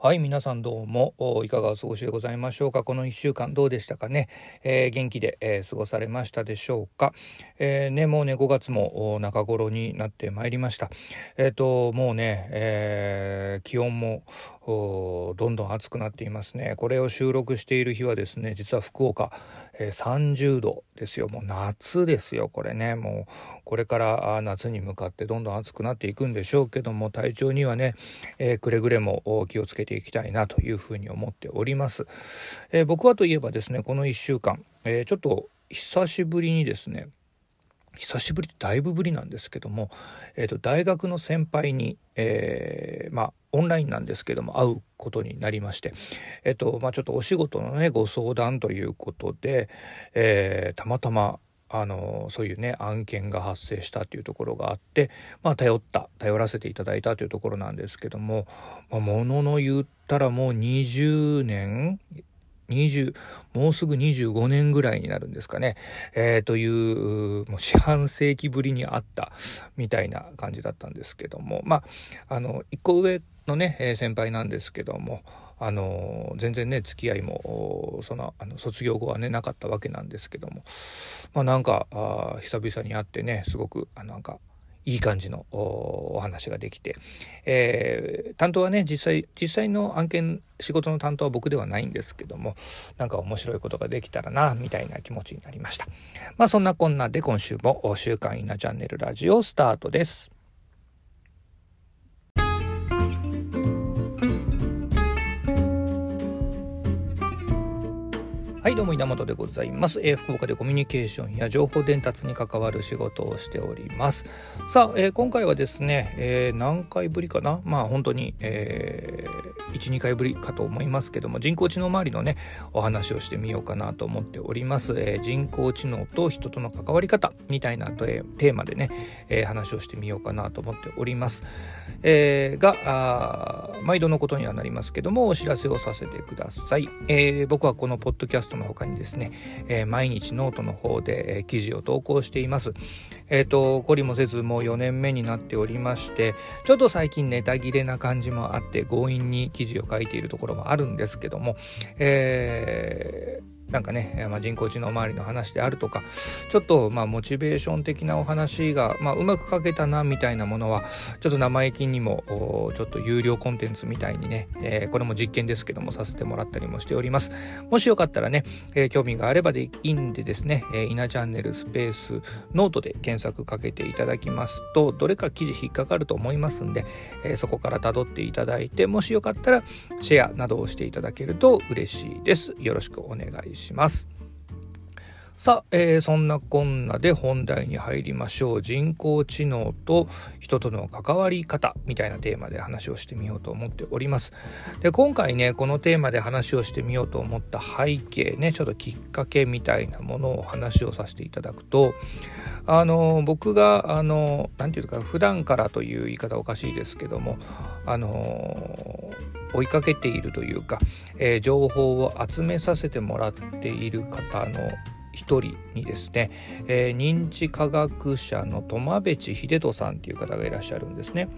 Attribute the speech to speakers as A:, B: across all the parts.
A: はい、皆さんどうもいかがお過ごしでございましょうか？この1週間どうでしたかね？えー、元気で、えー、過ごされましたでしょうか？えー、ね、もうね、5月も中頃になってまいりました。えっ、と、もうね、え気温もどんどん暑くなっていますね。これを収録している日はですね、実は福岡、え30度ですよ。もう夏ですよ、これね。もうこれから夏に向かってどんどん暑くなっていくんでしょうけども、体調にはね、えくれぐれも気をつけてていきたいなというふうに思っております。えー、僕はといえばですねこの1週間、えー、ちょっと久しぶりにですね久しぶりだいぶぶりなんですけども、えーと、大学の先輩に、えー、まあオンラインなんですけども会うことになりまして、えーとまあ、ちょっとお仕事のねご相談ということで、えー、たまたまあのそういうね案件が発生したというところがあって、まあ、頼った頼らせていただいたというところなんですけども、まあ、ものの言ったらもう20年20もうすぐ25年ぐらいになるんですかね、えー、というもう四半世紀ぶりにあったみたいな感じだったんですけども。まああの1個上のね、え先輩なんですけどもあの全然ね付き合いもそのあの卒業後はねなかったわけなんですけども。まあなんかあ久々に会ってねすごくあなんかいい感じのお話ができて、えー、担当はね実際実際の案件仕事の担当は僕ではないんですけどもなんか面白いことができたらなみたいな気持ちになりました。まあそんなこんなで今週も「週刊稲チャンネルラジオ」スタートです。はいどうも稲本でございます、えー、福岡でコミュニケーションや情報伝達に関わる仕事をしております。さあ、えー、今回はですね、えー、何回ぶりかな？まあ本当に、えー、12回ぶりかと思いますけども人工知能周りのねお話をしてみようかなと思っております、えー、人工知能と人との関わり方みたいなテーマでね、えー、話をしてみようかなと思っております、えー、が毎度のことにはなりますけどもお知らせをさせてください、えー、僕はこのポッドキャストの他にですね、えー、毎日ノートの方で、えー、記事を投稿しています。えっ、ー、と、懲りもせずもう4年目になっておりまして、ちょっと最近ネタ切れな感じもあって強引に記事を書いているところもあるんですけども、えーなんかね、まあ、人工知能周りの話であるとかちょっとまあモチベーション的なお話が、まあ、うまく書けたなみたいなものはちょっと生意気にもちょっと有料コンテンツみたいにね、えー、これも実験ですけどもさせてもらったりもしておりますもしよかったらね、えー、興味があればでいいんでですね、えー、稲チャンネルスペースノートで検索かけていただきますとどれか記事引っかかると思いますんで、えー、そこから辿っていただいてもしよかったらシェアなどをしていただけると嬉しいですよろしくお願いします。します。さあ、えー、そんなこんなで本題に入りましょう。人工知能と人との関わり方みたいなテーマで話をしてみようと思っております。で、今回ね、このテーマで話をしてみようと思った背景ね、ちょっときっかけみたいなものを話をさせていただくと、あの、僕が、あの、なんていうか、普段からという言い方おかしいですけども、あの、追いかけているというか、えー、情報を集めさせてもらっている方の一人にですね、えー、認知科学者の苫部地秀人さんっていう方がいらっしゃるんですね。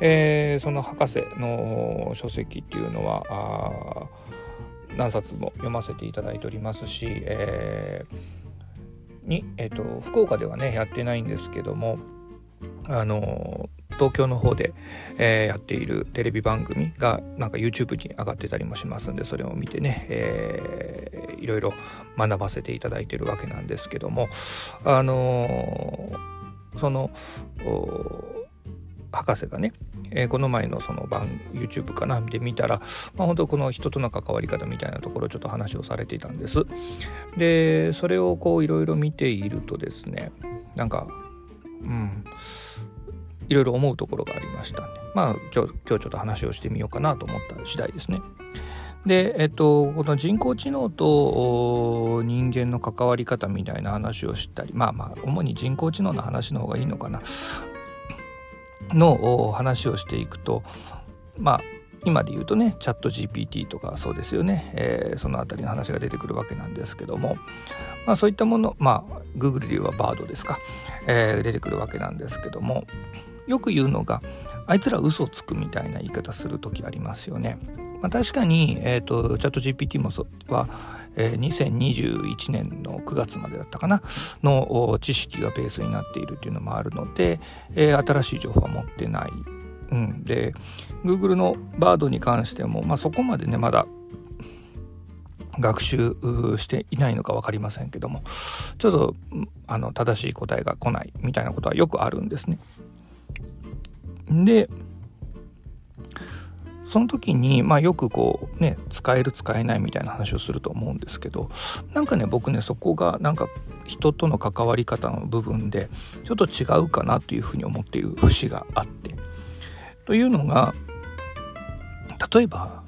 A: えー、その博士の書籍っていうのは何冊も読ませていただいておりますし、えー、に、えーと福岡ではねやってないんですけどもあの東京の方で、えー、やっているテレビ番組がなんか YouTube に上がってたりもしますんでそれを見てね、えー、いろいろ学ばせていただいてるわけなんですけどもあのー、その博士がね、えー、この前のその番 YouTube かなで見たら、まあ、本当この人との関わり方みたいなところちょっと話をされていたんです。でそれをこういろいろ見ているとですねなんかうんいろいろ思うところがありましたんでまあ今日ちょっと話をしてみようかなと思った次第ですね。で、えっと、この人工知能と人間の関わり方みたいな話をしたりまあまあ主に人工知能の話の方がいいのかな。の話をしていくとまあ今で言うとねチャット GPT とかそうですよね、えー、その辺りの話が出てくるわけなんですけども、まあ、そういったものまあ Google で言えばバードですか、えー、出てくるわけなんですけども。よく言うのがあいつら嘘つくみたいな言い方する時ありますよね。まあ、確かに、えーと、チャット GPT もそは、えー、2021年の9月までだったかなの知識がベースになっているっていうのもあるので、えー、新しい情報は持ってない。うん、で Google のバードに関しても、まあ、そこまでねまだ学習していないのか分かりませんけどもちょっとあの正しい答えが来ないみたいなことはよくあるんですね。でその時に、まあ、よくこうね使える使えないみたいな話をすると思うんですけどなんかね僕ねそこがなんか人との関わり方の部分でちょっと違うかなというふうに思っている節があって。というのが例えば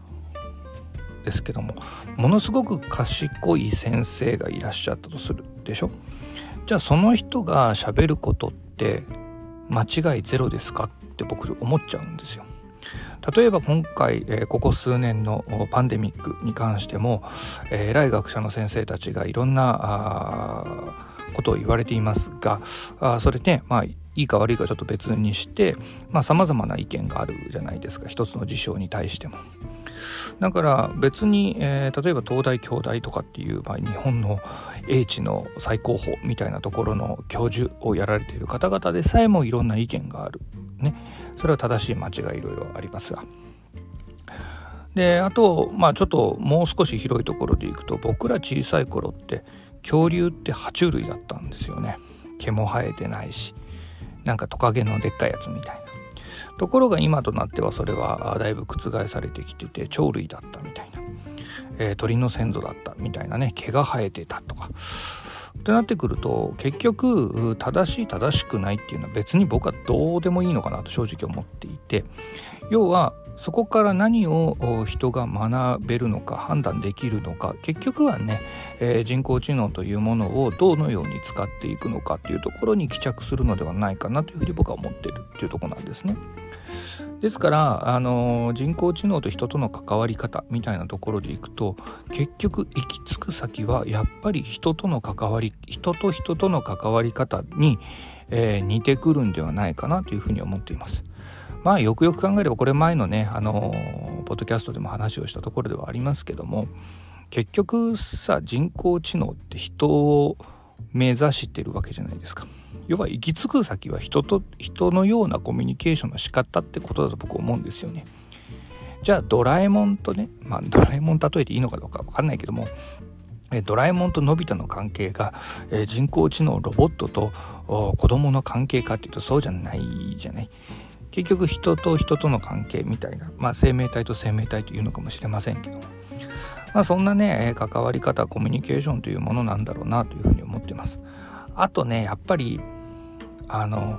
A: ですけどもものすごく賢い先生がいらっしゃったとするでしょ？じゃあその人がしゃべることって間違いゼロですか？っって僕思っちゃうんですよ。例えば今回、え、ここ数年のパンデミックに関しても、えー、偉い学者の先生たちがいろんなことを言われていますがあそれねまあいいか悪いかちょっと別にしてさまざ、まな意見があるじゃないですか一つの事象に対しても。だから別に、えー、例えば東大京大とかっていう、まあ、日本の英知の最高峰みたいなところの教授をやられている方々でさえもいろんな意見がある。ね。それは正しい間違いいろいろありますが。であとまあちょっともう少し広いところでいくと僕ら小さい頃って恐竜って爬虫類だったんですよね毛も生えてないしなんかトカゲのでっかいやつみたいなところが今となってはそれはだいぶ覆されてきてて鳥類だったみたいな、えー、鳥の先祖だったみたいなね毛が生えてたとかってなってくると結局正しい正しくないっていうのは別に僕はどうでもいいのかなと正直思っていて要はそこから何を人が学べるのか判断できるのか結局はね、えー、人工知能というものをどのように使っていくのかっていうところに帰着するのではないかなというふうに僕は思ってるっていうとこなんですね。ですからあの人工知能と人との関わり方みたいなところでいくと結局行き着く先はやっぱり人との関わり人と人との関わり方に、えー、似てくるんではないかなというふうに思っています。まあよくよく考えればこれ前のねあのポッドキャストでも話をしたところではありますけども結局さ人工知能って人を目指してるわけじゃないですか。要は行き着く先は人と人のようなコミュニケーションの仕方ってことだと僕思うんですよね。じゃあドラえもんとね、まあ、ドラえもん例えていいのかどうか分かんないけどもドラえもんとのび太の関係が、え、人工知能ロボットと子供の関係かっていうとそうじゃないじゃない。結局人と人との関係みたいな、まあ、生命体と生命体というのかもしれませんけども、まあ、そんなね関わり方コミュニケーションというものなんだろうなというふうに思ってます。あとねやっぱりあの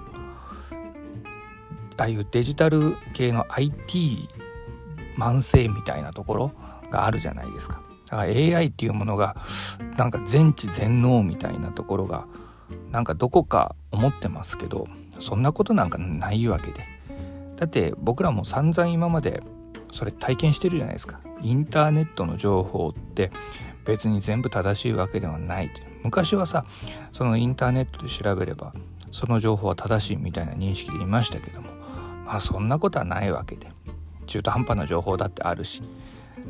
A: ああいうデジタル系の IT 慢性みたいなところがあるじゃないですか。だから AI っていうものがなんか全知全能みたいなところがなんかどこか思ってますけどそんなことなんかないわけでだって僕らも散々今までそれ体験してるじゃないですか。インターネットの情報って別に全部正しいわけではない昔はさそのインターネットで調べればその情報は正しいみたいな認識でいましたけどもまあそんなことはないわけで。中途半端な情報だってあるし。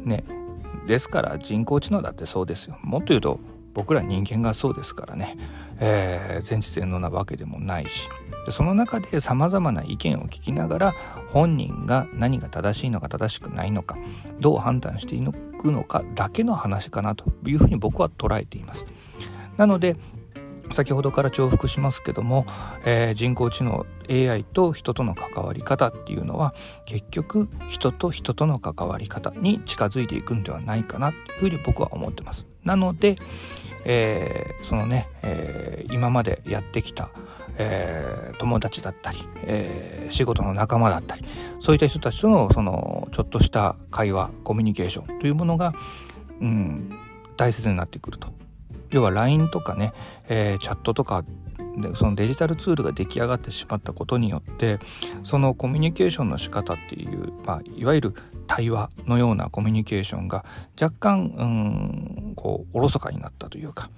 A: ね。ですから人工知能だってそうですよ。もっと言うと僕ら人間がそうですからね、えー、全知全能なわけでもないしその中でさまざまな意見を聞きながら本人が何が正しいのか正しくないのかどう判断していくのかだけの話かなというふうに僕は捉えています。なので先ほどから重複しますけども、えー、人工知能 AI と人との関わり方っていうのは結局人と人との関わり方に近づいていくんではないかなというふうに僕は思ってます。なので、えー、そのね、えー、今までやってきた、えー、友達だったり、えー、仕事の仲間だったりそういった人たちとのそのちょっとした会話コミュニケーションというものが、うん、大切になってくると。要は LINE とかね、えー、チャットとかでそのデジタルツールが出来上がってしまったことによってそのコミュニケーションの仕方っていう、まあ、いわゆる対話のようなコミュニケーションが若干うんこうおろそかになったというか、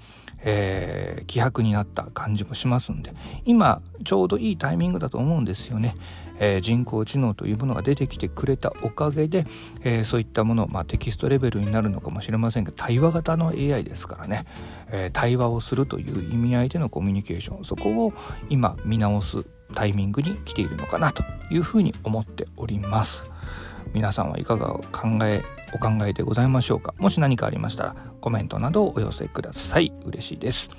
A: えー、希薄になった感じもしますんで今ちょうどいいタイミングだと思うんですよね。えー、人工知能というものが出てきてくれたおかげで、えー、そういったもの、まあ、テキストレベルになるのかもしれませんが対話型の AI ですからね、えー、対話をするという意味合いでのコミュニケーションそこを今見直すタイミングに来ているのかなというふうに思っております。皆さんはいかが考えお考えでございましょうか？もし何かありましたらコメントなどをお寄せください。嬉しいです。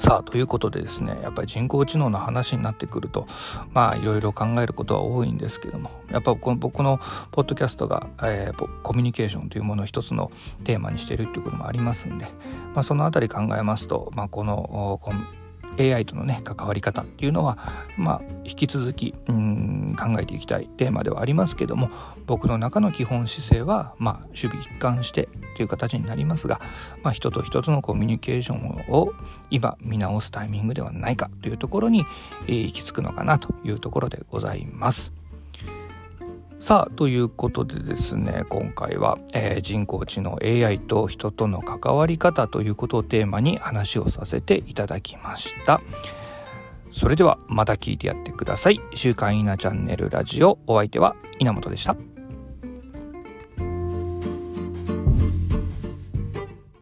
A: さあということでですねやっぱり人工知能の話になってくるとまあいろいろ考えることは多いんですけどもやっぱこの僕のポッドキャストが、えー、コミュニケーションというものを一つのテーマにしているということもありますんで、まあ、その辺り考えますと、まあ、この AI とのね関わり方っていうのはまあ引き続きうん考えていきたいテーマではありますけども僕の中の基本姿勢はまあ守備一貫してという形になりますが、まあ、人と人とのコミュニケーションを今見直すタイミングではないかというところに、えー、行き着くのかなというところでございます。さあということでですね今回は、えー、人工知能 AI と人との関わり方ということをテーマに話をさせていただきました。それではまた聞いてやってください。週刊稲チャンネルラジオ。お相手は稲本でした。